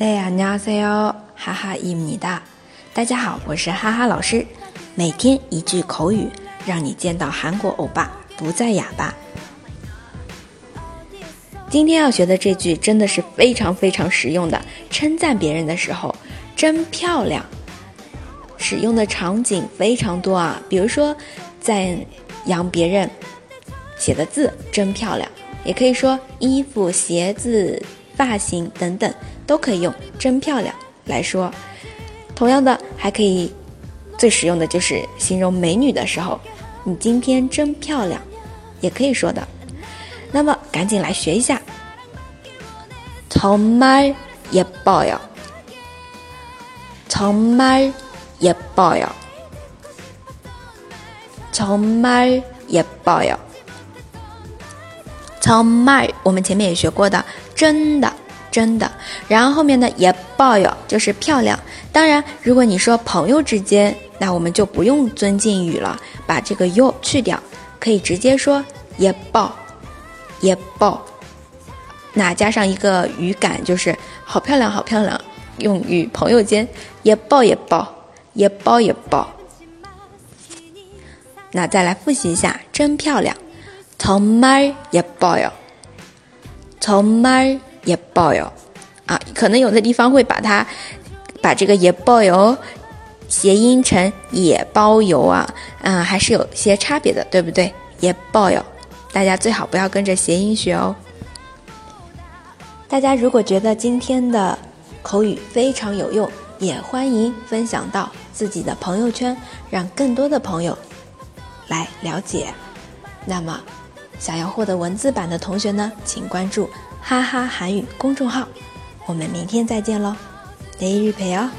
네 안녕하세요， 哈哈伊米哒。大家好，我是哈哈老师。每天一句口语，让你见到韩国欧巴不再哑巴。今天要学的这句真的是非常非常实用的，称赞别人的时候真漂亮。使用的场景非常多啊，比如说赞扬别人写的字真漂亮，也可以说衣服、鞋子。 发型等等都可以用“真漂亮”来说。同样的，还可以最实用的就是形容美女的时候，“你今天真漂亮”也可以说的。那么，赶紧来学一下。정말예뻐 요， 정말예뻐 요， 정말예뻐 요。 정말我们前面也学过的。 真的，真的，然后后面呢也抱有，就是漂亮。当然，如果你说朋友之间，那我们就不用尊敬语了，把这个 you 去掉，可以直接说也抱，也抱。那加上一个语感，就是好漂亮，好漂亮。用于朋友间，也抱也抱，也抱也抱。那再来复习一下，真漂亮，정말예뻐 요。 从买也包邮啊，可能有的地方会把它把这个也包邮谐音成也包邮啊，嗯，还是有些差别的，对不对？也包邮，大家最好不要跟着谐音学哦。大家如果觉得今天的口语非常有用，也欢迎分享到自己的朋友圈，让更多的朋友来了解。那么。想要获得文字版的同学呢，请关注哈哈韩语公众号。我们明天再见喽，day 日陪哦。